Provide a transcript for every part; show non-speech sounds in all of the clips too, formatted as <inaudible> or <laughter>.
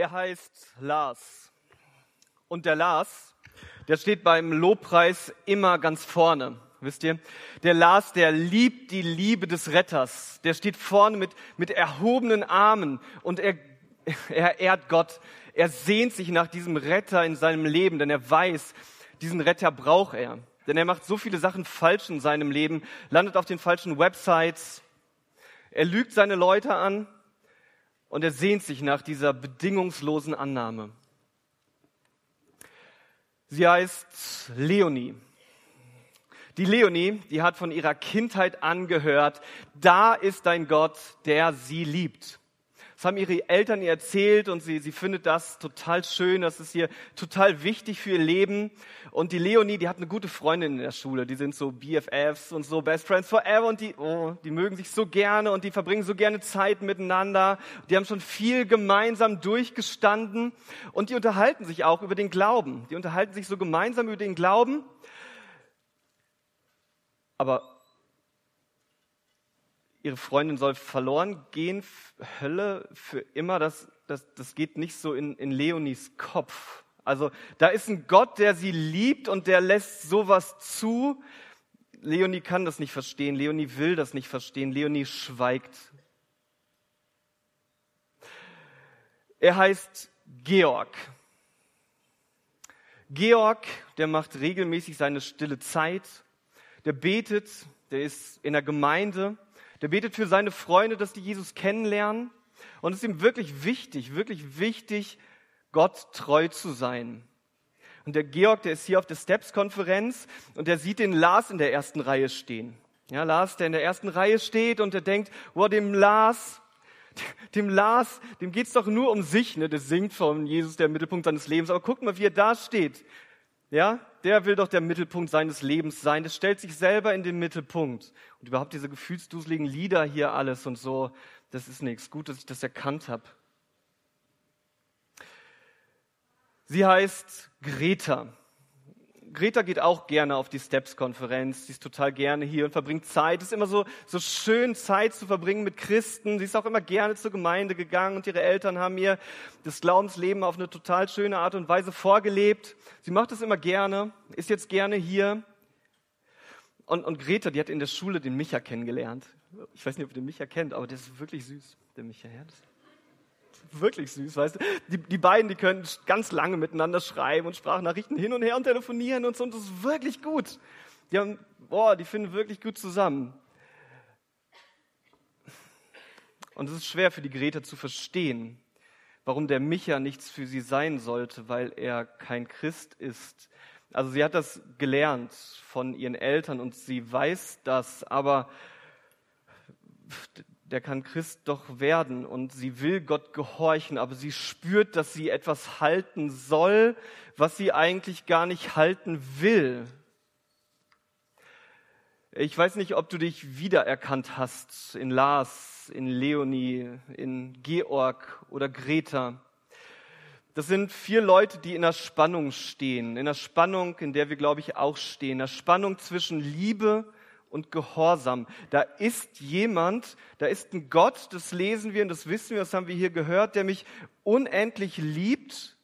Er heißt Lars. Und der Lars, der steht beim Lobpreis immer ganz vorne. Wisst ihr? Der Lars, der liebt die Liebe des Retters. Der steht vorne mit, mit erhobenen Armen und er, er ehrt Gott. Er sehnt sich nach diesem Retter in seinem Leben, denn er weiß, diesen Retter braucht er. Denn er macht so viele Sachen falsch in seinem Leben, landet auf den falschen Websites, er lügt seine Leute an und er sehnt sich nach dieser bedingungslosen Annahme. Sie heißt Leonie. Die Leonie, die hat von ihrer Kindheit angehört, da ist ein Gott, der sie liebt. Das haben ihre Eltern ihr erzählt und sie, sie findet das total schön, das ist ihr total wichtig für ihr Leben. Und die Leonie, die hat eine gute Freundin in der Schule, die sind so BFFs und so Best Friends Forever und die, oh, die mögen sich so gerne und die verbringen so gerne Zeit miteinander. Die haben schon viel gemeinsam durchgestanden und die unterhalten sich auch über den Glauben. Die unterhalten sich so gemeinsam über den Glauben. Aber ihre Freundin soll verloren gehen, Hölle für immer, das, das, das geht nicht so in, in Leonis Kopf. Also da ist ein Gott, der sie liebt und der lässt sowas zu. Leonie kann das nicht verstehen, Leonie will das nicht verstehen, Leonie schweigt. Er heißt Georg. Georg, der macht regelmäßig seine stille Zeit, der betet, der ist in der Gemeinde, der betet für seine Freunde, dass die Jesus kennenlernen. Und es ist ihm wirklich wichtig, wirklich wichtig, Gott treu zu sein. Und der Georg, der ist hier auf der Steps-Konferenz und der sieht den Lars in der ersten Reihe stehen. Ja, Lars, der in der ersten Reihe steht und der denkt, wow, dem Lars, <laughs> dem Lars, dem geht's doch nur um sich, ne? Der singt von Jesus der Mittelpunkt seines Lebens. Aber guck mal, wie er da steht. Ja, der will doch der Mittelpunkt seines Lebens sein. Das stellt sich selber in den Mittelpunkt. Und überhaupt diese gefühlsduseligen Lieder hier alles und so, das ist nichts. Gut, dass ich das erkannt habe. Sie heißt Greta. Greta geht auch gerne auf die Steps-Konferenz. Sie ist total gerne hier und verbringt Zeit. Es ist immer so, so schön, Zeit zu verbringen mit Christen. Sie ist auch immer gerne zur Gemeinde gegangen und ihre Eltern haben ihr das Glaubensleben auf eine total schöne Art und Weise vorgelebt. Sie macht es immer gerne, ist jetzt gerne hier. Und, und Greta, die hat in der Schule den Micha kennengelernt. Ich weiß nicht, ob ihr den Micha kennt, aber der ist wirklich süß, der Micha. Ja, wirklich süß, weißt du. Die, die beiden, die können ganz lange miteinander schreiben und Sprachnachrichten hin und her und telefonieren und so. Und das ist wirklich gut. Die haben, boah, die finden wirklich gut zusammen. Und es ist schwer für die Greta zu verstehen, warum der Micha nichts für sie sein sollte, weil er kein Christ ist. Also sie hat das gelernt von ihren Eltern und sie weiß das, aber der kann Christ doch werden und sie will Gott gehorchen, aber sie spürt, dass sie etwas halten soll, was sie eigentlich gar nicht halten will. Ich weiß nicht, ob du dich wiedererkannt hast in Lars, in Leonie, in Georg oder Greta. Das sind vier Leute, die in der Spannung stehen, in der Spannung, in der wir, glaube ich, auch stehen, in der Spannung zwischen Liebe und Gehorsam. Da ist jemand, da ist ein Gott, das lesen wir und das wissen wir, das haben wir hier gehört, der mich unendlich liebt,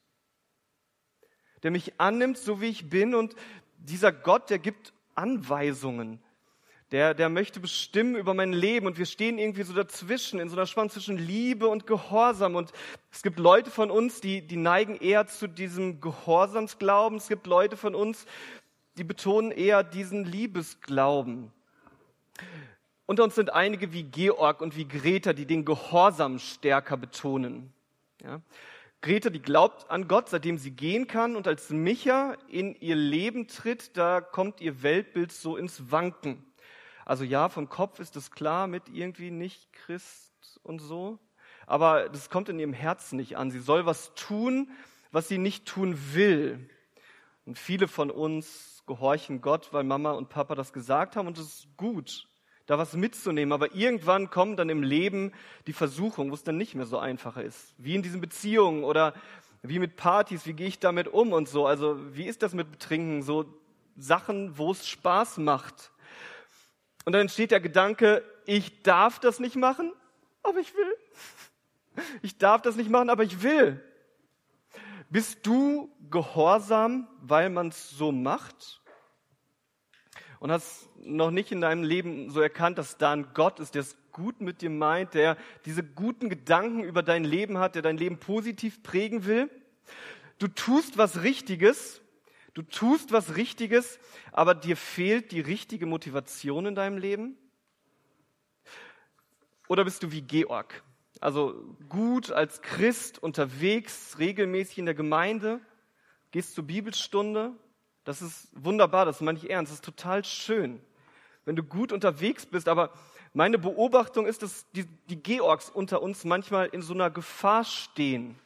der mich annimmt, so wie ich bin und dieser Gott, der gibt Anweisungen. Der, der möchte bestimmen über mein Leben und wir stehen irgendwie so dazwischen, in so einer Spannung zwischen Liebe und Gehorsam. Und es gibt Leute von uns, die, die neigen eher zu diesem Gehorsamsglauben. Es gibt Leute von uns, die betonen eher diesen Liebesglauben. Unter uns sind einige wie Georg und wie Greta, die den Gehorsam stärker betonen. Ja. Greta, die glaubt an Gott, seitdem sie gehen kann, und als Micha in ihr Leben tritt, da kommt ihr Weltbild so ins Wanken. Also ja, vom Kopf ist es klar mit irgendwie nicht Christ und so, aber das kommt in ihrem Herzen nicht an. Sie soll was tun, was sie nicht tun will. Und viele von uns gehorchen Gott, weil Mama und Papa das gesagt haben und es ist gut, da was mitzunehmen. Aber irgendwann kommt dann im Leben die Versuchung, wo es dann nicht mehr so einfach ist. Wie in diesen Beziehungen oder wie mit Partys, wie gehe ich damit um und so. Also wie ist das mit Betrinken? So Sachen, wo es Spaß macht. Und dann entsteht der Gedanke, ich darf das nicht machen, aber ich will. Ich darf das nicht machen, aber ich will. Bist du gehorsam, weil man es so macht? Und hast noch nicht in deinem Leben so erkannt, dass da ein Gott ist, der es gut mit dir meint, der diese guten Gedanken über dein Leben hat, der dein Leben positiv prägen will? Du tust was Richtiges, du tust was Richtiges, aber dir fehlt die richtige Motivation in deinem Leben? Oder bist du wie Georg? Also gut als Christ unterwegs, regelmäßig in der Gemeinde, gehst zur Bibelstunde. Das ist wunderbar, das meine ich ernst, das ist total schön, wenn du gut unterwegs bist. Aber meine Beobachtung ist, dass die, die Georgs unter uns manchmal in so einer Gefahr stehen.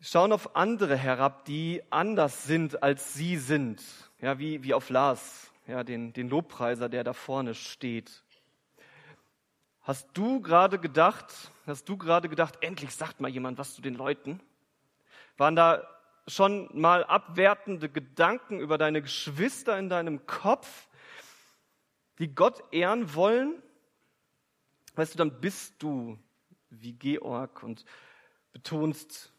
Schauen auf andere herab, die anders sind, als sie sind. Ja, wie, wie auf Lars, ja, den, den Lobpreiser, der da vorne steht. Hast du gerade gedacht, hast du gerade gedacht, endlich sagt mal jemand was zu den Leuten? Waren da schon mal abwertende Gedanken über deine Geschwister in deinem Kopf, die Gott ehren wollen? Weißt du, dann bist du wie Georg und betonst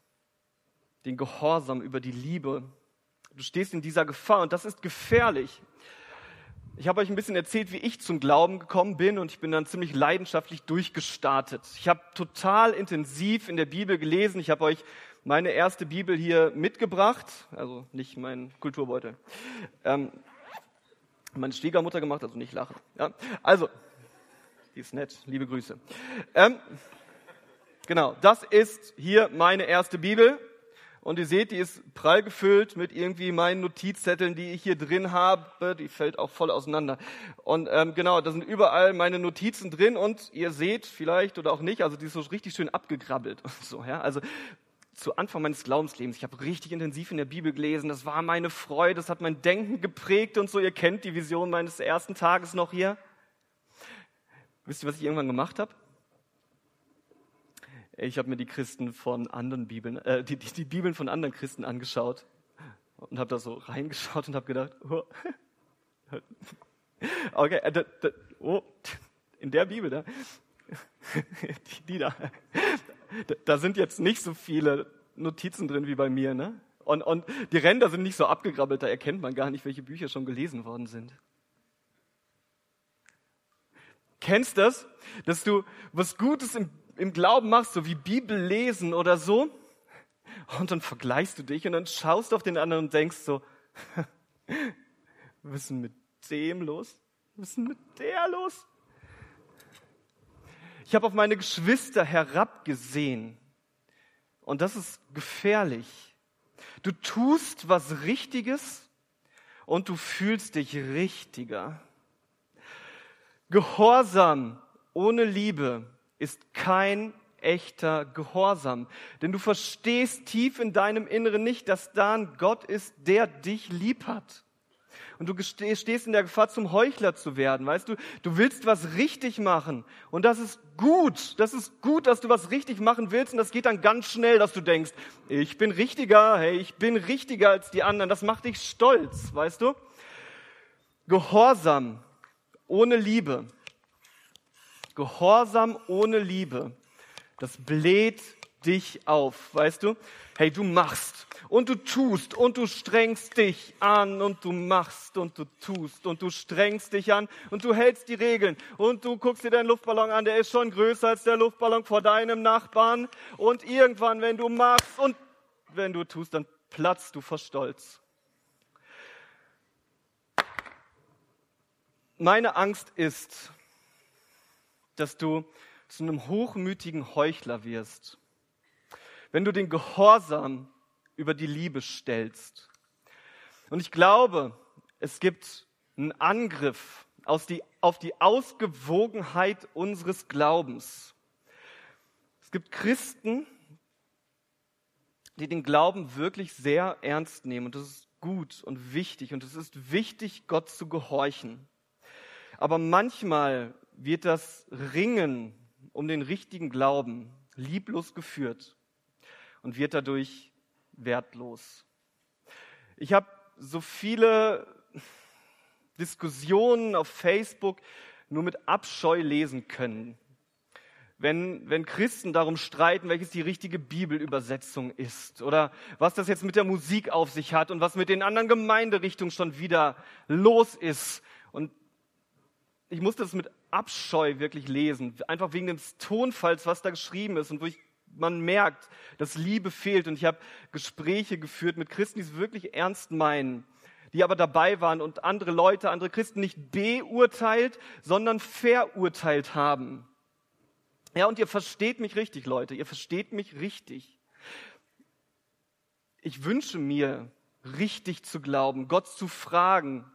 den Gehorsam über die Liebe. Du stehst in dieser Gefahr und das ist gefährlich. Ich habe euch ein bisschen erzählt, wie ich zum Glauben gekommen bin und ich bin dann ziemlich leidenschaftlich durchgestartet. Ich habe total intensiv in der Bibel gelesen. Ich habe euch meine erste Bibel hier mitgebracht, also nicht mein Kulturbeutel. Ähm, meine Schwiegermutter gemacht, also nicht lachen. Ja? Also, die ist nett, liebe Grüße. Ähm, genau, das ist hier meine erste Bibel. Und ihr seht, die ist prall gefüllt mit irgendwie meinen Notizzetteln, die ich hier drin habe. Die fällt auch voll auseinander. Und ähm, genau, da sind überall meine Notizen drin und ihr seht vielleicht oder auch nicht, also die ist so richtig schön abgegrabbelt und so. Ja? Also zu Anfang meines Glaubenslebens, ich habe richtig intensiv in der Bibel gelesen. Das war meine Freude, das hat mein Denken geprägt und so. Ihr kennt die Vision meines ersten Tages noch hier. Wisst ihr, was ich irgendwann gemacht habe? Ich habe mir die Christen von anderen Bibeln, äh, die, die, die Bibeln von anderen Christen angeschaut und habe da so reingeschaut und habe gedacht, oh, okay, äh, da, oh, in der Bibel da, die, die da, da sind jetzt nicht so viele Notizen drin wie bei mir, ne? Und, und die Ränder sind nicht so abgegrabbelt, da erkennt man gar nicht, welche Bücher schon gelesen worden sind. Kennst das, dass du was Gutes im im Glauben machst, so wie Bibel lesen oder so, und dann vergleichst du dich und dann schaust du auf den anderen und denkst so, <laughs> was ist denn mit dem los? Was ist denn mit der los? Ich habe auf meine Geschwister herabgesehen. Und das ist gefährlich. Du tust was Richtiges und du fühlst dich richtiger. Gehorsam ohne Liebe ist kein echter Gehorsam. Denn du verstehst tief in deinem Inneren nicht, dass da ein Gott ist, der dich lieb hat. Und du stehst in der Gefahr, zum Heuchler zu werden, weißt du? Du willst was richtig machen. Und das ist gut. Das ist gut, dass du was richtig machen willst. Und das geht dann ganz schnell, dass du denkst, ich bin richtiger, hey, ich bin richtiger als die anderen. Das macht dich stolz, weißt du? Gehorsam ohne Liebe Gehorsam ohne Liebe, das bläht dich auf, weißt du? Hey, du machst und du tust und du strengst dich an und du machst und du tust und du strengst dich an und du hältst die Regeln und du guckst dir deinen Luftballon an, der ist schon größer als der Luftballon vor deinem Nachbarn und irgendwann, wenn du machst und wenn du tust, dann platzt du vor Stolz. Meine Angst ist, dass du zu einem hochmütigen Heuchler wirst, wenn du den Gehorsam über die Liebe stellst. Und ich glaube, es gibt einen Angriff die, auf die Ausgewogenheit unseres Glaubens. Es gibt Christen, die den Glauben wirklich sehr ernst nehmen. Und das ist gut und wichtig. Und es ist wichtig, Gott zu gehorchen. Aber manchmal wird das Ringen um den richtigen Glauben lieblos geführt und wird dadurch wertlos. Ich habe so viele Diskussionen auf Facebook nur mit Abscheu lesen können. wenn, wenn Christen darum streiten, welches die richtige Bibelübersetzung ist oder was das jetzt mit der Musik auf sich hat und was mit den anderen Gemeinderichtungen schon wieder los ist. Und ich musste das mit Abscheu wirklich lesen, einfach wegen des Tonfalls, was da geschrieben ist und wo ich, man merkt, dass Liebe fehlt. Und ich habe Gespräche geführt mit Christen, die es wirklich ernst meinen, die aber dabei waren und andere Leute, andere Christen nicht beurteilt, sondern verurteilt haben. Ja, und ihr versteht mich richtig, Leute, ihr versteht mich richtig. Ich wünsche mir, richtig zu glauben, Gott zu fragen,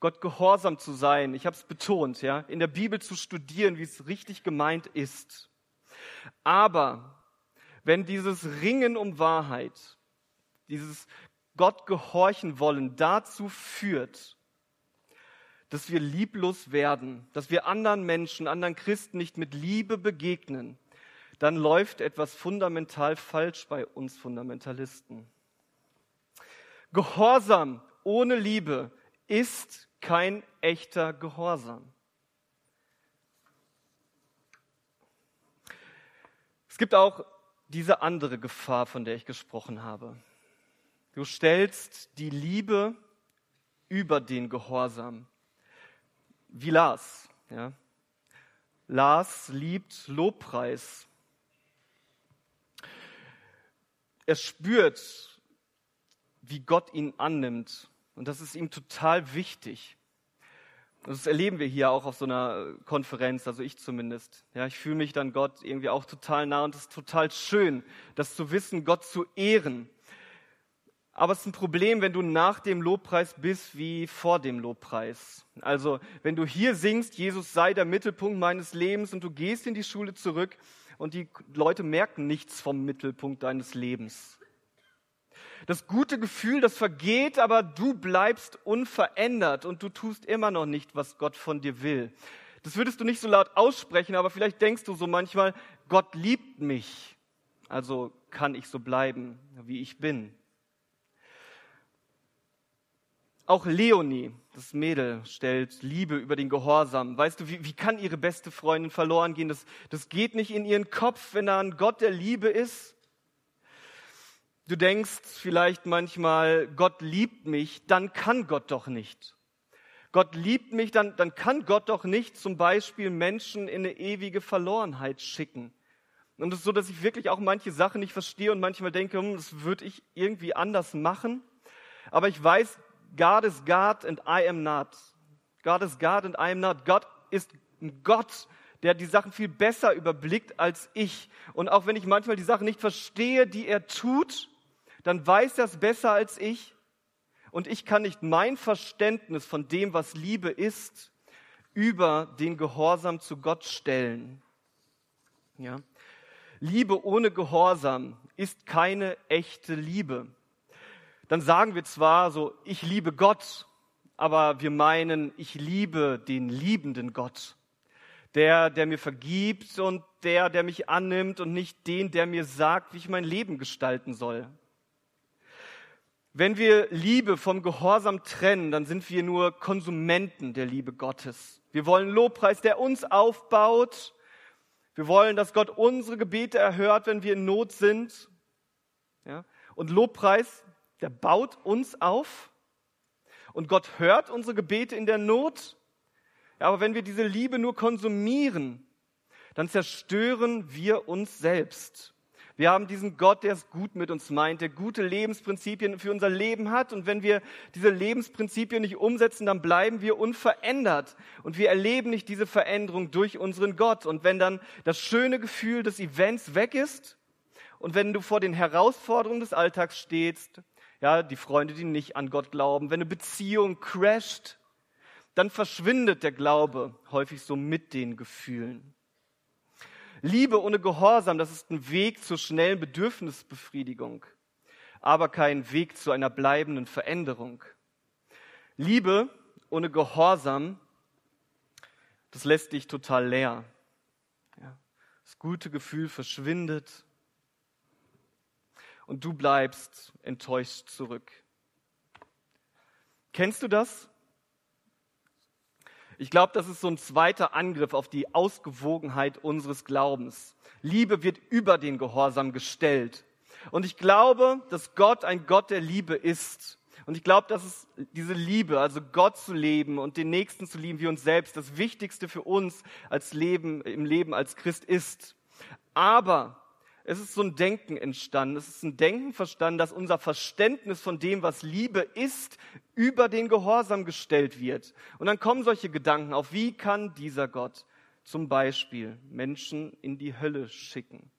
Gott gehorsam zu sein. Ich habe es betont, ja, in der Bibel zu studieren, wie es richtig gemeint ist. Aber wenn dieses Ringen um Wahrheit, dieses Gott gehorchen wollen dazu führt, dass wir lieblos werden, dass wir anderen Menschen, anderen Christen nicht mit Liebe begegnen, dann läuft etwas fundamental falsch bei uns Fundamentalisten. Gehorsam ohne Liebe ist kein echter Gehorsam. Es gibt auch diese andere Gefahr, von der ich gesprochen habe. Du stellst die Liebe über den Gehorsam wie Lars. Ja. Lars liebt Lobpreis. Er spürt, wie Gott ihn annimmt. Und das ist ihm total wichtig. Das erleben wir hier auch auf so einer Konferenz, also ich zumindest. Ja, ich fühle mich dann Gott irgendwie auch total nah und es ist total schön, das zu wissen, Gott zu ehren. Aber es ist ein Problem, wenn du nach dem Lobpreis bist wie vor dem Lobpreis. Also, wenn du hier singst, Jesus sei der Mittelpunkt meines Lebens und du gehst in die Schule zurück und die Leute merken nichts vom Mittelpunkt deines Lebens. Das gute Gefühl, das vergeht, aber du bleibst unverändert und du tust immer noch nicht, was Gott von dir will. Das würdest du nicht so laut aussprechen, aber vielleicht denkst du so manchmal, Gott liebt mich. Also kann ich so bleiben, wie ich bin. Auch Leonie, das Mädel, stellt Liebe über den Gehorsam. Weißt du, wie, wie kann ihre beste Freundin verloren gehen? Das, das geht nicht in ihren Kopf, wenn da ein Gott der Liebe ist. Du denkst vielleicht manchmal, Gott liebt mich, dann kann Gott doch nicht. Gott liebt mich, dann, dann kann Gott doch nicht zum Beispiel Menschen in eine ewige Verlorenheit schicken. Und es ist so, dass ich wirklich auch manche Sachen nicht verstehe und manchmal denke, hm, das würde ich irgendwie anders machen. Aber ich weiß, God is God and I am not. God is God and I am not. Gott ist ein Gott, der die Sachen viel besser überblickt als ich. Und auch wenn ich manchmal die Sachen nicht verstehe, die er tut, dann weiß er es besser als ich. Und ich kann nicht mein Verständnis von dem, was Liebe ist, über den Gehorsam zu Gott stellen. Ja. Liebe ohne Gehorsam ist keine echte Liebe dann sagen wir zwar so, ich liebe Gott, aber wir meinen, ich liebe den liebenden Gott. Der, der mir vergibt und der, der mich annimmt und nicht den, der mir sagt, wie ich mein Leben gestalten soll. Wenn wir Liebe vom Gehorsam trennen, dann sind wir nur Konsumenten der Liebe Gottes. Wir wollen Lobpreis, der uns aufbaut. Wir wollen, dass Gott unsere Gebete erhört, wenn wir in Not sind. Ja? Und Lobpreis, der baut uns auf und Gott hört unsere Gebete in der Not. Ja, aber wenn wir diese Liebe nur konsumieren, dann zerstören wir uns selbst. Wir haben diesen Gott, der es gut mit uns meint, der gute Lebensprinzipien für unser Leben hat. Und wenn wir diese Lebensprinzipien nicht umsetzen, dann bleiben wir unverändert. Und wir erleben nicht diese Veränderung durch unseren Gott. Und wenn dann das schöne Gefühl des Events weg ist und wenn du vor den Herausforderungen des Alltags stehst ja, die Freunde, die nicht an Gott glauben. Wenn eine Beziehung crasht, dann verschwindet der Glaube häufig so mit den Gefühlen. Liebe ohne Gehorsam, das ist ein Weg zur schnellen Bedürfnisbefriedigung, aber kein Weg zu einer bleibenden Veränderung. Liebe ohne Gehorsam, das lässt dich total leer. Das gute Gefühl verschwindet und du bleibst enttäuscht zurück. Kennst du das? Ich glaube, das ist so ein zweiter Angriff auf die Ausgewogenheit unseres Glaubens. Liebe wird über den Gehorsam gestellt. Und ich glaube, dass Gott ein Gott der Liebe ist. Und ich glaube, dass es diese Liebe, also Gott zu leben und den Nächsten zu lieben wie uns selbst, das Wichtigste für uns als Leben, im Leben als Christ ist. Aber es ist so ein Denken entstanden. Es ist ein Denken verstanden, dass unser Verständnis von dem, was Liebe ist, über den Gehorsam gestellt wird. Und dann kommen solche Gedanken auf, wie kann dieser Gott zum Beispiel Menschen in die Hölle schicken?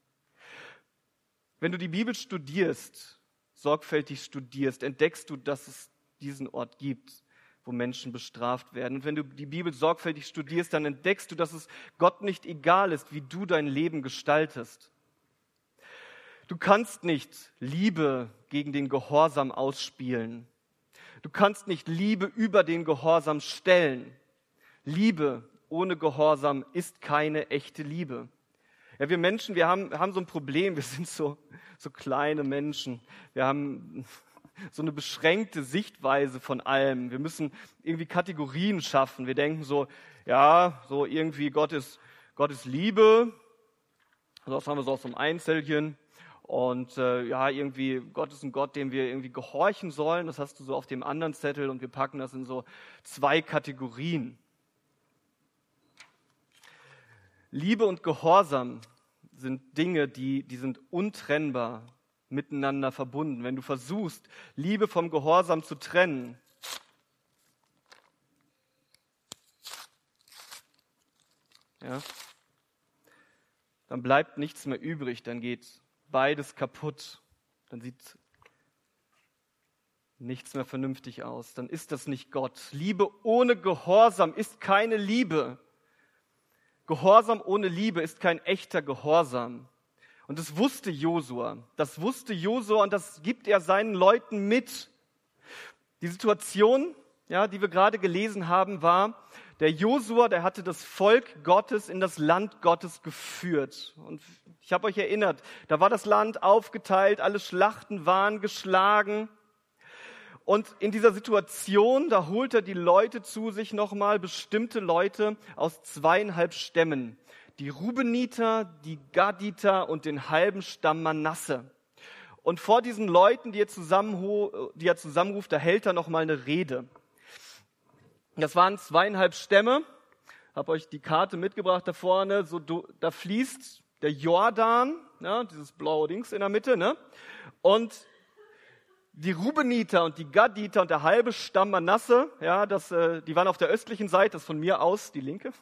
Wenn du die Bibel studierst, sorgfältig studierst, entdeckst du, dass es diesen Ort gibt, wo Menschen bestraft werden. Und wenn du die Bibel sorgfältig studierst, dann entdeckst du, dass es Gott nicht egal ist, wie du dein Leben gestaltest. Du kannst nicht Liebe gegen den Gehorsam ausspielen. Du kannst nicht Liebe über den Gehorsam stellen. Liebe ohne Gehorsam ist keine echte Liebe. Ja, wir Menschen, wir haben, haben so ein Problem. Wir sind so, so kleine Menschen. Wir haben so eine beschränkte Sichtweise von allem. Wir müssen irgendwie Kategorien schaffen. Wir denken so, ja, so irgendwie Gott ist, Gott ist Liebe. Das haben wir so aus so einem Einzelchen. Und äh, ja, irgendwie, Gott ist ein Gott, dem wir irgendwie gehorchen sollen. Das hast du so auf dem anderen Zettel und wir packen das in so zwei Kategorien. Liebe und Gehorsam sind Dinge, die, die sind untrennbar miteinander verbunden. Wenn du versuchst, Liebe vom Gehorsam zu trennen, ja, dann bleibt nichts mehr übrig, dann geht beides kaputt, dann sieht nichts mehr vernünftig aus, dann ist das nicht Gott. Liebe ohne Gehorsam ist keine Liebe. Gehorsam ohne Liebe ist kein echter Gehorsam. Und das wusste Josua. Das wusste Josua und das gibt er seinen Leuten mit. Die Situation, ja, die wir gerade gelesen haben, war, der Josua, der hatte das Volk Gottes in das Land Gottes geführt. Und ich habe euch erinnert, da war das Land aufgeteilt, alle Schlachten waren geschlagen. Und in dieser Situation, da holt er die Leute zu sich nochmal, bestimmte Leute aus zweieinhalb Stämmen. Die Rubeniter, die Gaditer und den halben Stamm Manasse. Und vor diesen Leuten, die er, zusammenruft, da hält er nochmal eine Rede. Das waren zweieinhalb Stämme. Hab euch die Karte mitgebracht da vorne. So, da fließt der Jordan, ja, dieses blaue Dings in der Mitte, ne? Und die Rubeniter und die Gaditer und der halbe Stamm Manasse, ja, das, äh, die waren auf der östlichen Seite, das von mir aus die linke. <laughs>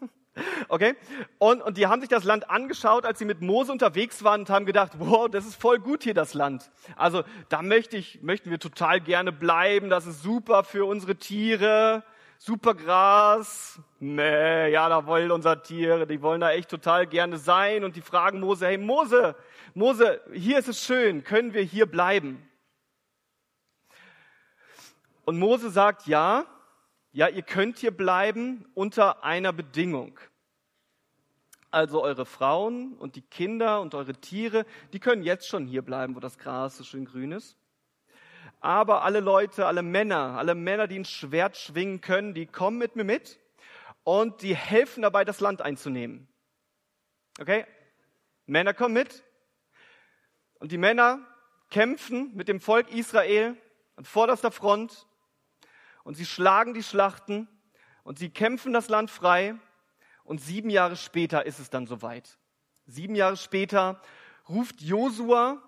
Okay? Und, und die haben sich das Land angeschaut, als sie mit Mose unterwegs waren und haben gedacht, wow, das ist voll gut hier, das Land. Also da möchte ich, möchten wir total gerne bleiben, das ist super für unsere Tiere, super Gras. Nee, ja, da wollen unsere Tiere, die wollen da echt total gerne sein und die fragen Mose, hey Mose, Mose, hier ist es schön, können wir hier bleiben? Und Mose sagt, ja, ja, ihr könnt hier bleiben unter einer Bedingung. Also eure Frauen und die Kinder und eure Tiere, die können jetzt schon hier bleiben, wo das Gras so schön grün ist aber alle Leute, alle Männer, alle Männer, die ein Schwert schwingen können, die kommen mit mir mit und die helfen dabei, das Land einzunehmen. Okay? Männer kommen mit und die Männer kämpfen mit dem Volk Israel an vorderster Front und sie schlagen die Schlachten und sie kämpfen das Land frei und sieben Jahre später ist es dann soweit. Sieben Jahre später ruft Josua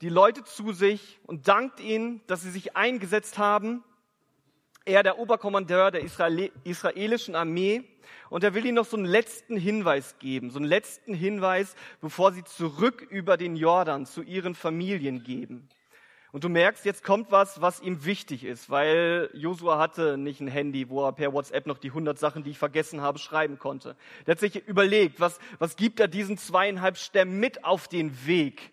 die Leute zu sich und dankt ihnen, dass sie sich eingesetzt haben. Er, der Oberkommandeur der israelischen Armee, und er will ihnen noch so einen letzten Hinweis geben, so einen letzten Hinweis, bevor sie zurück über den Jordan zu ihren Familien geben. Und du merkst, jetzt kommt was, was ihm wichtig ist, weil Josua hatte nicht ein Handy, wo er per WhatsApp noch die 100 Sachen, die ich vergessen habe, schreiben konnte. Der hat sich überlegt, was, was gibt er diesen zweieinhalb Stämmen mit auf den Weg?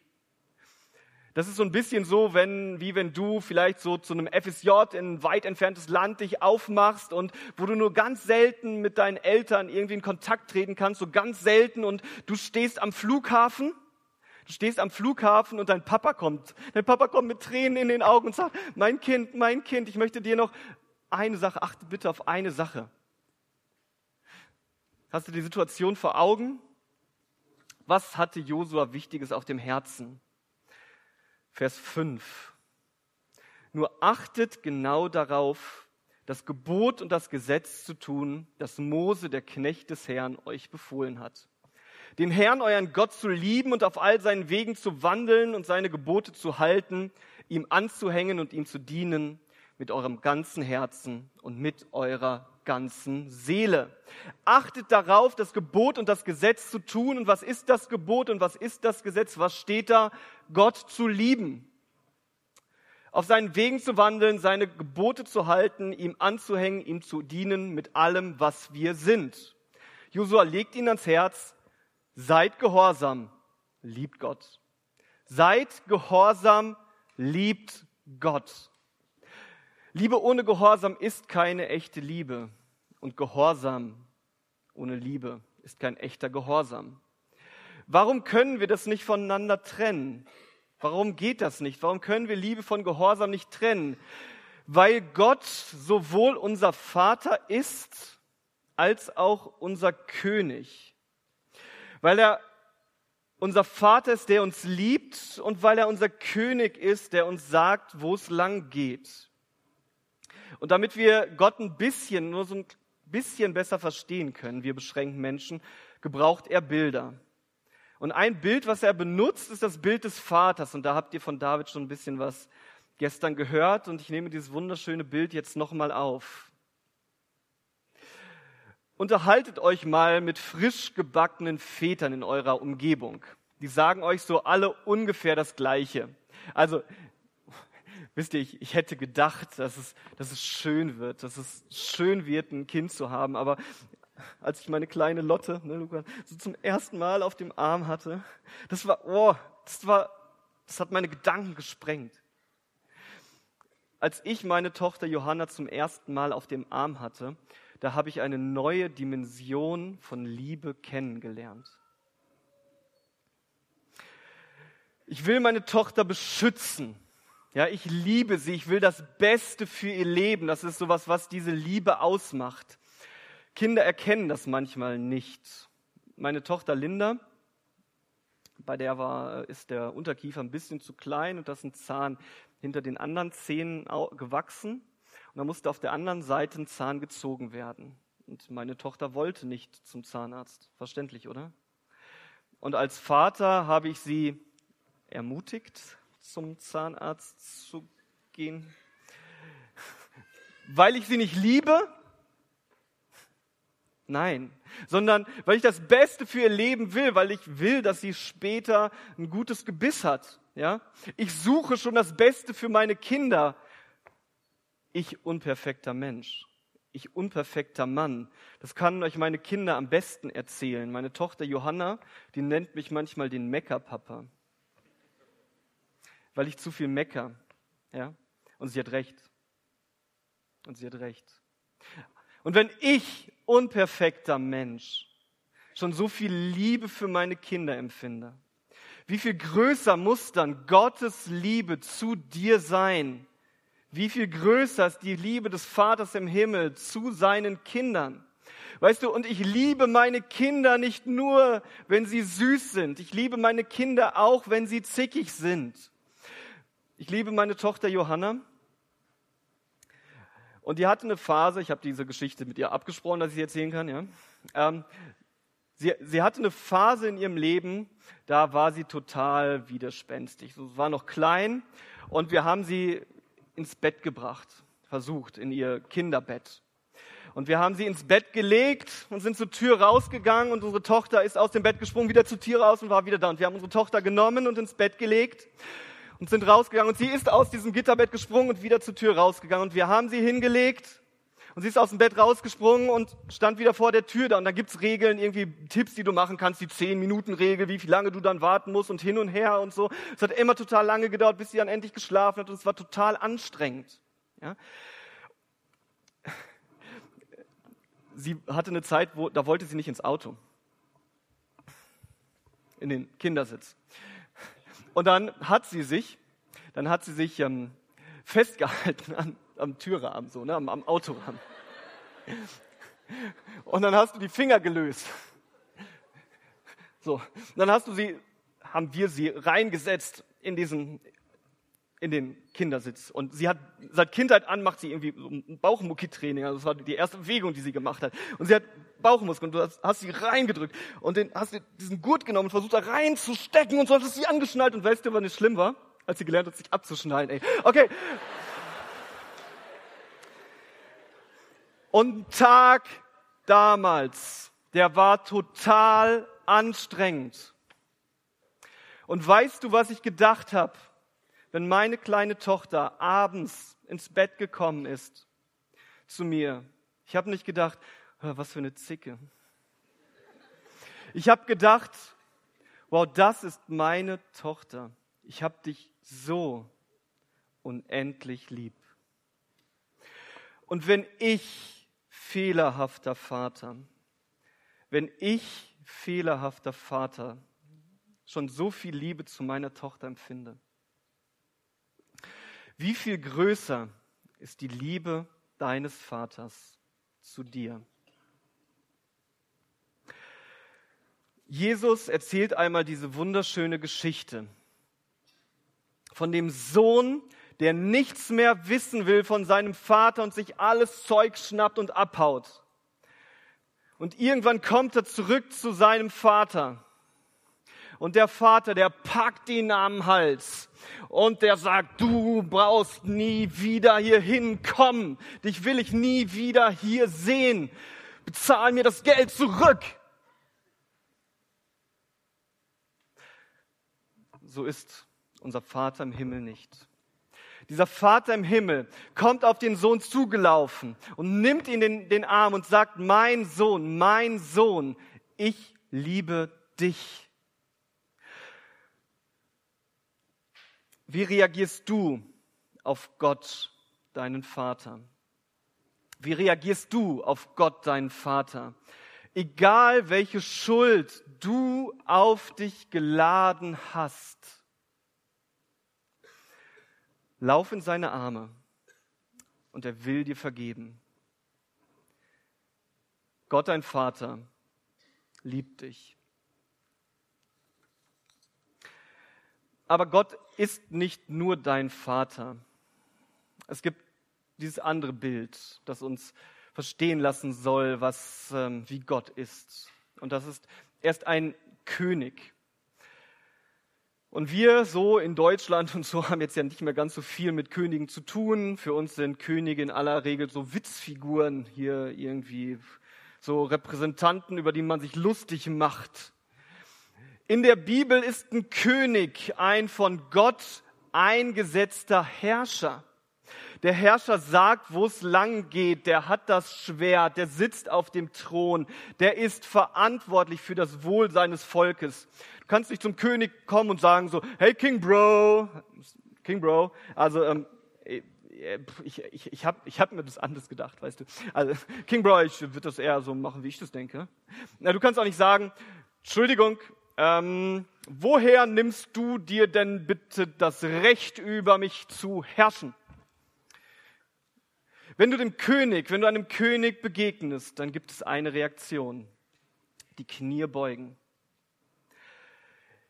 Das ist so ein bisschen so, wenn, wie wenn du vielleicht so zu einem FSJ in ein weit entferntes Land dich aufmachst und wo du nur ganz selten mit deinen Eltern irgendwie in Kontakt treten kannst, so ganz selten und du stehst am Flughafen. Du stehst am Flughafen und dein Papa kommt. Dein Papa kommt mit Tränen in den Augen und sagt, mein Kind, mein Kind, ich möchte dir noch eine Sache, achte bitte auf eine Sache. Hast du die Situation vor Augen? Was hatte Josua Wichtiges auf dem Herzen? Vers 5. Nur achtet genau darauf, das Gebot und das Gesetz zu tun, das Mose, der Knecht des Herrn, euch befohlen hat. Den Herrn, euren Gott, zu lieben und auf all seinen Wegen zu wandeln und seine Gebote zu halten, ihm anzuhängen und ihm zu dienen mit eurem ganzen Herzen und mit eurer ganzen Seele. Achtet darauf, das Gebot und das Gesetz zu tun. Und was ist das Gebot und was ist das Gesetz? Was steht da? Gott zu lieben auf seinen Wegen zu wandeln, seine Gebote zu halten, ihm anzuhängen, ihm zu dienen mit allem, was wir sind. Josua legt ihnen ans Herz, seid gehorsam, liebt Gott. Seid gehorsam, liebt Gott. Liebe ohne Gehorsam ist keine echte Liebe und Gehorsam ohne Liebe ist kein echter Gehorsam. Warum können wir das nicht voneinander trennen? Warum geht das nicht? Warum können wir Liebe von Gehorsam nicht trennen? Weil Gott sowohl unser Vater ist als auch unser König. Weil er unser Vater ist, der uns liebt und weil er unser König ist, der uns sagt, wo es lang geht. Und damit wir Gott ein bisschen, nur so ein bisschen besser verstehen können, wir beschränkten Menschen, gebraucht er Bilder. Und ein Bild, was er benutzt, ist das Bild des Vaters. Und da habt ihr von David schon ein bisschen was gestern gehört. Und ich nehme dieses wunderschöne Bild jetzt nochmal auf. Unterhaltet euch mal mit frisch gebackenen Vätern in eurer Umgebung. Die sagen euch so alle ungefähr das Gleiche. Also, wisst ihr, ich, ich hätte gedacht, dass es, dass es schön wird, dass es schön wird, ein Kind zu haben. Aber als ich meine kleine Lotte, ne, Luca, so zum ersten Mal auf dem Arm hatte. Das war, oh, das war, das hat meine Gedanken gesprengt. Als ich meine Tochter Johanna zum ersten Mal auf dem Arm hatte, da habe ich eine neue Dimension von Liebe kennengelernt. Ich will meine Tochter beschützen. Ja, ich liebe sie. Ich will das Beste für ihr Leben. Das ist sowas, was diese Liebe ausmacht. Kinder erkennen das manchmal nicht. Meine Tochter Linda, bei der war, ist der Unterkiefer ein bisschen zu klein und da ist ein Zahn hinter den anderen Zähnen gewachsen. Und da musste auf der anderen Seite ein Zahn gezogen werden. Und meine Tochter wollte nicht zum Zahnarzt. Verständlich, oder? Und als Vater habe ich sie ermutigt, zum Zahnarzt zu gehen, weil ich sie nicht liebe, Nein, sondern weil ich das Beste für ihr Leben will, weil ich will, dass sie später ein gutes Gebiss hat. Ja, ich suche schon das Beste für meine Kinder. Ich unperfekter Mensch, ich unperfekter Mann. Das kann euch meine Kinder am besten erzählen. Meine Tochter Johanna, die nennt mich manchmal den Meckerpapa, weil ich zu viel mecker. Ja, und sie hat recht. Und sie hat recht. Und wenn ich, unperfekter Mensch, schon so viel Liebe für meine Kinder empfinde, wie viel größer muss dann Gottes Liebe zu dir sein? Wie viel größer ist die Liebe des Vaters im Himmel zu seinen Kindern? Weißt du, und ich liebe meine Kinder nicht nur, wenn sie süß sind. Ich liebe meine Kinder auch, wenn sie zickig sind. Ich liebe meine Tochter Johanna. Und die hatte eine Phase, ich habe diese Geschichte mit ihr abgesprochen, dass ich sie erzählen kann, ja. Ähm, sie, sie hatte eine Phase in ihrem Leben, da war sie total widerspenstig. Sie war noch klein und wir haben sie ins Bett gebracht, versucht, in ihr Kinderbett. Und wir haben sie ins Bett gelegt und sind zur Tür rausgegangen und unsere Tochter ist aus dem Bett gesprungen, wieder zur Tür raus und war wieder da. Und wir haben unsere Tochter genommen und ins Bett gelegt und sind rausgegangen. Und sie ist aus diesem Gitterbett gesprungen und wieder zur Tür rausgegangen. Und wir haben sie hingelegt. Und sie ist aus dem Bett rausgesprungen und stand wieder vor der Tür da. Und da gibt's Regeln, irgendwie Tipps, die du machen kannst, die 10-Minuten-Regel, wie viel lange du dann warten musst und hin und her und so. Es hat immer total lange gedauert, bis sie dann endlich geschlafen hat und es war total anstrengend. Ja? Sie hatte eine Zeit, wo, da wollte sie nicht ins Auto. In den Kindersitz. Und dann hat sie sich, dann hat sie sich ähm, festgehalten an, am Türrahmen, so, ne, am, am Autorahmen. Und dann hast du die Finger gelöst. So, dann hast du sie, haben wir sie reingesetzt in diesen, in den Kindersitz. Und sie hat, seit Kindheit an macht sie irgendwie so ein Bauchmucki-Training. Also das war die erste Bewegung, die sie gemacht hat. Und sie hat Bauchmuskeln. Du hast, hast sie reingedrückt. Und den, hast diesen Gurt genommen und versucht da reinzustecken und so hast sie angeschnallt. Und weißt du, was nicht schlimm war? Als sie gelernt hat, sich abzuschneiden, ey. Okay. Und Tag damals, der war total anstrengend. Und weißt du, was ich gedacht habe, wenn meine kleine Tochter abends ins Bett gekommen ist zu mir? Ich habe nicht gedacht, was für eine Zicke. Ich habe gedacht, wow, das ist meine Tochter. Ich habe dich so unendlich lieb. Und wenn ich fehlerhafter Vater, wenn ich fehlerhafter Vater schon so viel Liebe zu meiner Tochter empfinde, wie viel größer ist die Liebe deines Vaters zu dir? Jesus erzählt einmal diese wunderschöne Geschichte von dem Sohn, der nichts mehr wissen will von seinem Vater und sich alles Zeug schnappt und abhaut. Und irgendwann kommt er zurück zu seinem Vater. Und der Vater, der packt ihn am Hals und der sagt, du brauchst nie wieder hier hinkommen. Dich will ich nie wieder hier sehen. Bezahl mir das Geld zurück. So ist unser Vater im Himmel nicht. Dieser Vater im Himmel kommt auf den Sohn zugelaufen und nimmt ihn in den Arm und sagt, mein Sohn, mein Sohn, ich liebe dich. Wie reagierst du auf Gott, deinen Vater? Wie reagierst du auf Gott, deinen Vater? Egal welche Schuld du auf dich geladen hast, Lauf in seine Arme und er will dir vergeben. Gott, dein Vater, liebt dich. Aber Gott ist nicht nur dein Vater. Es gibt dieses andere Bild, das uns verstehen lassen soll, was, ähm, wie Gott ist. Und das ist, er ist ein König. Und wir so in Deutschland und so haben jetzt ja nicht mehr ganz so viel mit Königen zu tun. Für uns sind Könige in aller Regel so Witzfiguren hier irgendwie, so Repräsentanten, über die man sich lustig macht. In der Bibel ist ein König ein von Gott eingesetzter Herrscher. Der Herrscher sagt, wo es lang geht, der hat das Schwert, der sitzt auf dem Thron, der ist verantwortlich für das Wohl seines Volkes. Du kannst nicht zum König kommen und sagen so, hey King Bro, King Bro, also ähm, äh, ich, ich, ich habe ich hab mir das anders gedacht, weißt du. Also King Bro, ich würde das eher so machen, wie ich das denke. Na, du kannst auch nicht sagen, Entschuldigung, ähm, woher nimmst du dir denn bitte das Recht über mich zu herrschen? Wenn du dem König, wenn du einem König begegnest, dann gibt es eine Reaktion. Die Knie beugen.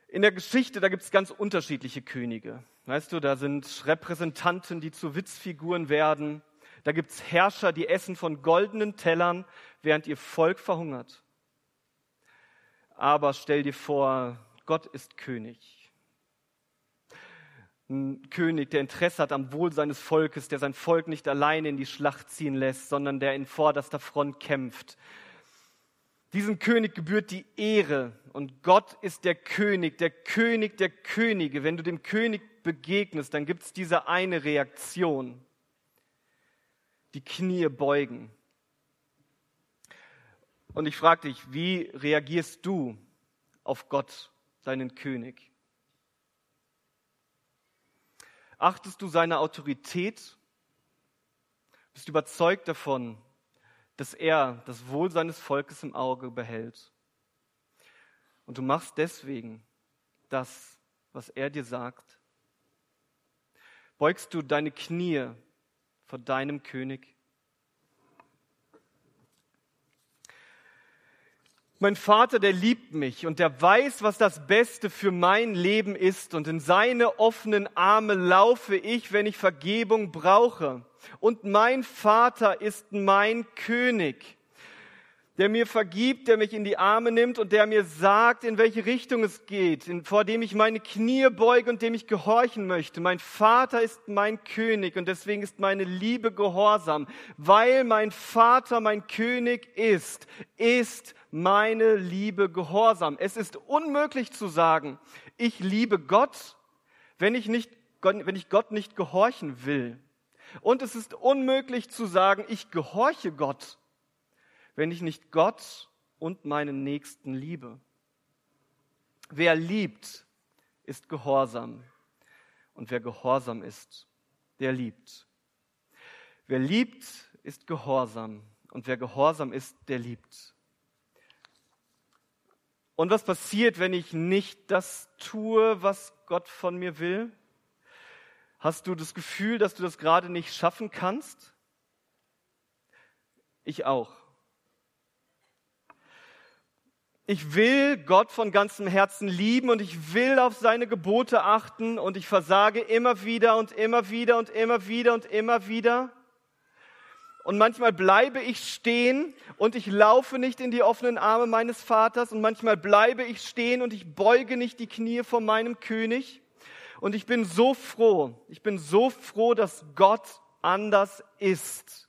In der Geschichte, da gibt es ganz unterschiedliche Könige. Weißt du, da sind Repräsentanten, die zu Witzfiguren werden. Da gibt es Herrscher, die essen von goldenen Tellern, während ihr Volk verhungert. Aber stell dir vor, Gott ist König. Ein König, der Interesse hat am Wohl seines Volkes, der sein Volk nicht alleine in die Schlacht ziehen lässt, sondern der in vorderster Front kämpft, diesem König gebührt die Ehre und Gott ist der König, der König der Könige. Wenn du dem König begegnest, dann gibt es diese eine Reaktion. Die Knie beugen. Und ich frage dich, wie reagierst du auf Gott, deinen König? Achtest du seine Autorität? Bist du überzeugt davon, dass er das Wohl seines Volkes im Auge behält. Und du machst deswegen das, was er dir sagt. Beugst du deine Knie vor deinem König? Mein Vater, der liebt mich und der weiß, was das Beste für mein Leben ist. Und in seine offenen Arme laufe ich, wenn ich Vergebung brauche. Und mein Vater ist mein König der mir vergibt, der mich in die Arme nimmt und der mir sagt, in welche Richtung es geht, vor dem ich meine Knie beuge und dem ich gehorchen möchte. Mein Vater ist mein König und deswegen ist meine Liebe gehorsam. Weil mein Vater mein König ist, ist meine Liebe gehorsam. Es ist unmöglich zu sagen, ich liebe Gott, wenn ich, nicht, wenn ich Gott nicht gehorchen will. Und es ist unmöglich zu sagen, ich gehorche Gott, wenn ich nicht Gott und meinen Nächsten liebe? Wer liebt, ist gehorsam. Und wer gehorsam ist, der liebt. Wer liebt, ist gehorsam. Und wer gehorsam ist, der liebt. Und was passiert, wenn ich nicht das tue, was Gott von mir will? Hast du das Gefühl, dass du das gerade nicht schaffen kannst? Ich auch. Ich will Gott von ganzem Herzen lieben und ich will auf seine Gebote achten und ich versage immer wieder und immer wieder und immer wieder und immer wieder. Und manchmal bleibe ich stehen und ich laufe nicht in die offenen Arme meines Vaters und manchmal bleibe ich stehen und ich beuge nicht die Knie vor meinem König. Und ich bin so froh, ich bin so froh, dass Gott anders ist.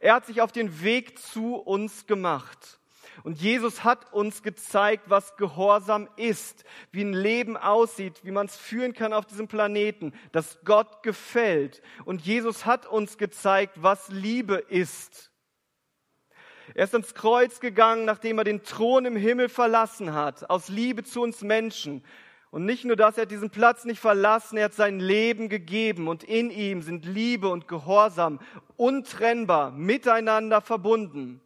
Er hat sich auf den Weg zu uns gemacht. Und Jesus hat uns gezeigt, was Gehorsam ist, wie ein Leben aussieht, wie man es führen kann auf diesem Planeten, dass Gott gefällt. Und Jesus hat uns gezeigt, was Liebe ist. Er ist ans Kreuz gegangen, nachdem er den Thron im Himmel verlassen hat, aus Liebe zu uns Menschen. Und nicht nur das, er hat diesen Platz nicht verlassen, er hat sein Leben gegeben und in ihm sind Liebe und Gehorsam untrennbar miteinander verbunden.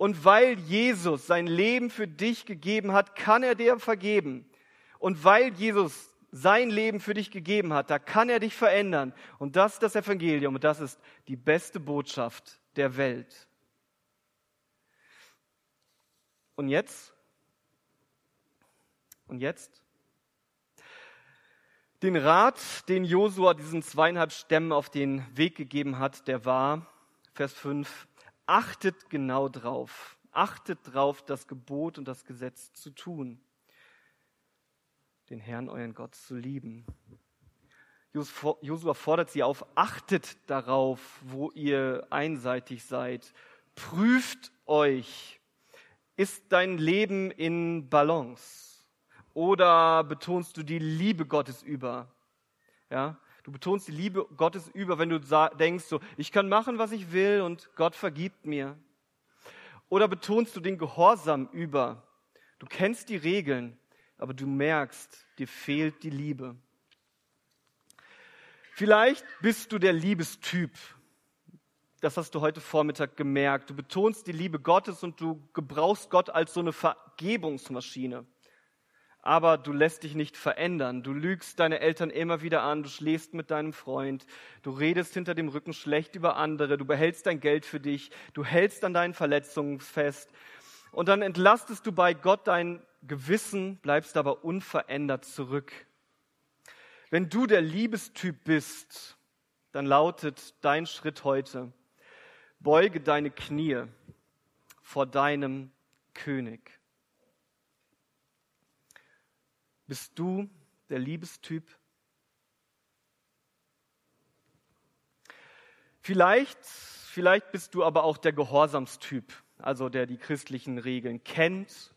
Und weil Jesus sein Leben für dich gegeben hat, kann er dir vergeben. Und weil Jesus sein Leben für dich gegeben hat, da kann er dich verändern. Und das ist das Evangelium und das ist die beste Botschaft der Welt. Und jetzt? Und jetzt? Den Rat, den Josua diesen zweieinhalb Stämmen auf den Weg gegeben hat, der war, Vers 5, achtet genau drauf. Achtet drauf, das Gebot und das Gesetz zu tun. Den Herrn, euren Gott, zu lieben. Josua fordert sie auf, achtet darauf, wo ihr einseitig seid. Prüft euch. Ist dein Leben in Balance? Oder betonst du die Liebe Gottes über? Ja, Du betonst die Liebe Gottes über, wenn du denkst, so, ich kann machen, was ich will und Gott vergibt mir. Oder betonst du den Gehorsam über? Du kennst die Regeln, aber du merkst, dir fehlt die Liebe. Vielleicht bist du der Liebestyp. Das hast du heute Vormittag gemerkt. Du betonst die Liebe Gottes und du gebrauchst Gott als so eine Vergebungsmaschine aber du lässt dich nicht verändern. Du lügst deine Eltern immer wieder an, du schläfst mit deinem Freund, du redest hinter dem Rücken schlecht über andere, du behältst dein Geld für dich, du hältst an deinen Verletzungen fest und dann entlastest du bei Gott dein Gewissen, bleibst aber unverändert zurück. Wenn du der Liebestyp bist, dann lautet dein Schritt heute, beuge deine Knie vor deinem König. Bist du der Liebestyp? Vielleicht, vielleicht bist du aber auch der Gehorsamstyp, also der die christlichen Regeln kennt.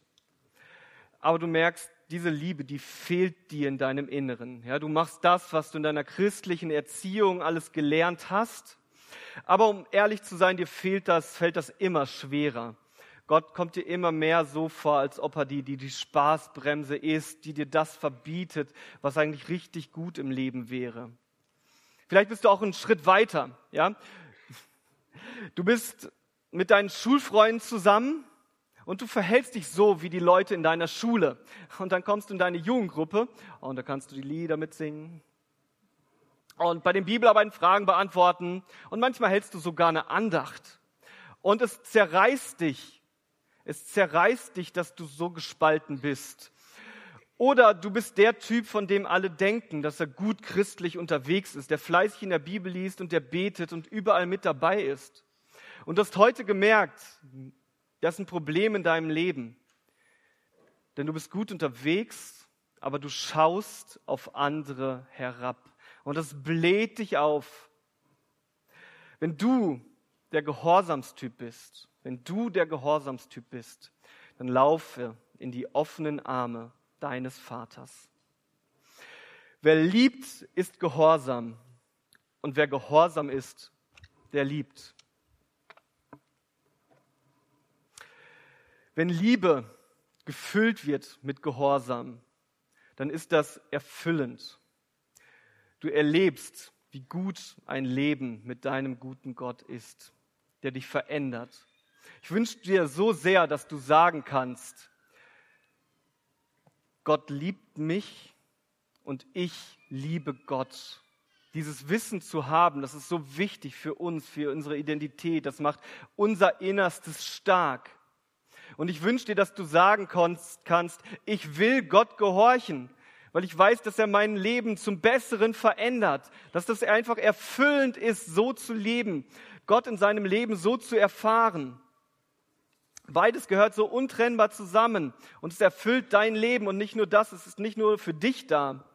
Aber du merkst, diese Liebe, die fehlt dir in deinem Inneren. Ja, du machst das, was du in deiner christlichen Erziehung alles gelernt hast. Aber um ehrlich zu sein, dir fehlt das, fällt das immer schwerer. Gott kommt dir immer mehr so vor, als ob er die, die, die Spaßbremse ist, die dir das verbietet, was eigentlich richtig gut im Leben wäre. Vielleicht bist du auch einen Schritt weiter, ja? Du bist mit deinen Schulfreunden zusammen und du verhältst dich so wie die Leute in deiner Schule. Und dann kommst du in deine Jugendgruppe und da kannst du die Lieder mitsingen. Und bei den Bibelarbeiten Fragen beantworten. Und manchmal hältst du sogar eine Andacht. Und es zerreißt dich, Es zerreißt dich, dass du so gespalten bist. Oder du bist der Typ, von dem alle denken, dass er gut christlich unterwegs ist, der fleißig in der Bibel liest und der betet und überall mit dabei ist. Und du hast heute gemerkt, das ist ein Problem in deinem Leben. Denn du bist gut unterwegs, aber du schaust auf andere herab. Und das bläht dich auf. Wenn du der Gehorsamstyp bist, wenn du der Gehorsamstyp bist, dann laufe in die offenen Arme deines Vaters. Wer liebt, ist gehorsam. Und wer gehorsam ist, der liebt. Wenn Liebe gefüllt wird mit Gehorsam, dann ist das erfüllend. Du erlebst, wie gut ein Leben mit deinem guten Gott ist, der dich verändert. Ich wünsche dir so sehr, dass du sagen kannst, Gott liebt mich und ich liebe Gott. Dieses Wissen zu haben, das ist so wichtig für uns, für unsere Identität. Das macht unser Innerstes stark. Und ich wünsche dir, dass du sagen kannst, ich will Gott gehorchen, weil ich weiß, dass er mein Leben zum Besseren verändert, dass das einfach erfüllend ist, so zu leben, Gott in seinem Leben so zu erfahren. Beides gehört so untrennbar zusammen und es erfüllt dein Leben und nicht nur das, es ist nicht nur für dich da.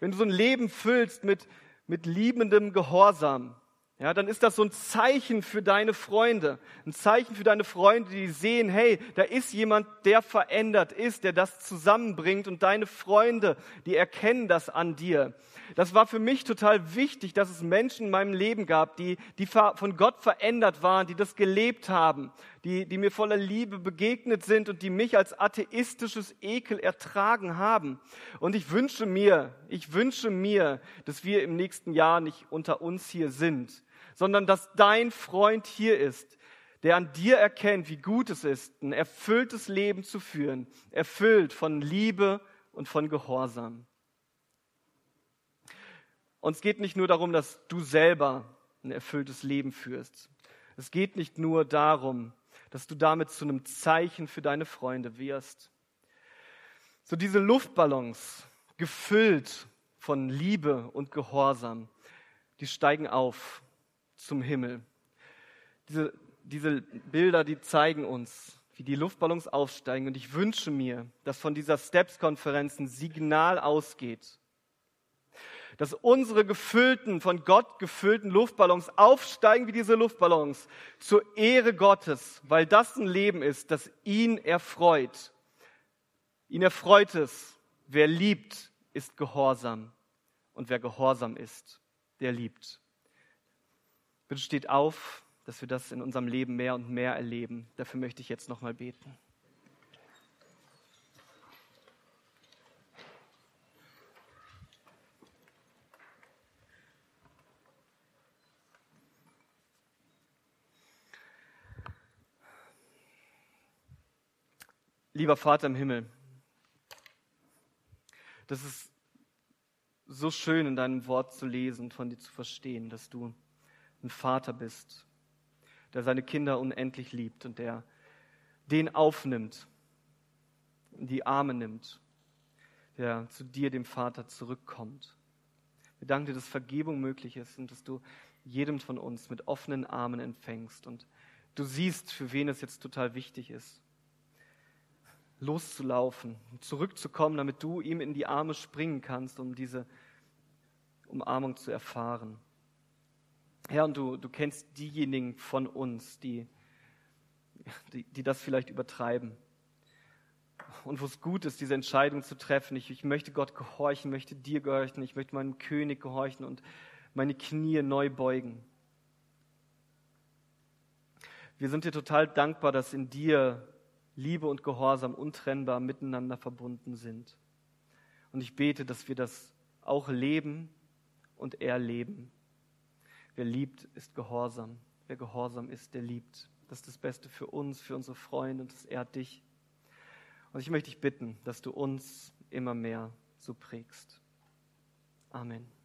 Wenn du so ein Leben füllst mit, mit liebendem Gehorsam, ja, dann ist das so ein Zeichen für deine Freunde. Ein Zeichen für deine Freunde, die sehen, hey, da ist jemand, der verändert ist, der das zusammenbringt und deine Freunde, die erkennen das an dir. Das war für mich total wichtig, dass es Menschen in meinem Leben gab, die, die von Gott verändert waren, die das gelebt haben, die, die mir voller Liebe begegnet sind und die mich als atheistisches Ekel ertragen haben. Und ich wünsche mir, ich wünsche mir, dass wir im nächsten Jahr nicht unter uns hier sind, sondern dass dein Freund hier ist, der an dir erkennt, wie gut es ist, ein erfülltes Leben zu führen, erfüllt von Liebe und von Gehorsam. Und es geht nicht nur darum, dass du selber ein erfülltes Leben führst. Es geht nicht nur darum, dass du damit zu einem Zeichen für deine Freunde wirst. So diese Luftballons, gefüllt von Liebe und Gehorsam, die steigen auf zum Himmel. Diese, diese Bilder, die zeigen uns, wie die Luftballons aufsteigen. Und ich wünsche mir, dass von dieser Steps-Konferenz ein Signal ausgeht, dass unsere gefüllten, von Gott gefüllten Luftballons aufsteigen wie diese Luftballons zur Ehre Gottes, weil das ein Leben ist, das ihn erfreut. Ihn erfreut es. Wer liebt, ist gehorsam. Und wer gehorsam ist, der liebt. Bitte steht auf, dass wir das in unserem Leben mehr und mehr erleben. Dafür möchte ich jetzt nochmal beten. Lieber Vater im Himmel, das ist so schön in deinem Wort zu lesen, von dir zu verstehen, dass du ein Vater bist, der seine Kinder unendlich liebt und der den aufnimmt, in die Arme nimmt, der zu dir, dem Vater, zurückkommt. Wir danken dir, dass Vergebung möglich ist und dass du jedem von uns mit offenen Armen empfängst und du siehst, für wen es jetzt total wichtig ist loszulaufen, zurückzukommen, damit du ihm in die Arme springen kannst, um diese Umarmung zu erfahren. Herr, und du, du kennst diejenigen von uns, die, die, die das vielleicht übertreiben. Und wo es gut ist, diese Entscheidung zu treffen. Ich, ich möchte Gott gehorchen, möchte dir gehorchen, ich möchte meinem König gehorchen und meine Knie neu beugen. Wir sind dir total dankbar, dass in dir Liebe und Gehorsam untrennbar miteinander verbunden sind. Und ich bete, dass wir das auch leben und erleben. Wer liebt, ist gehorsam. Wer gehorsam ist, der liebt. Das ist das Beste für uns, für unsere Freunde und das ehrt dich. Und ich möchte dich bitten, dass du uns immer mehr so prägst. Amen.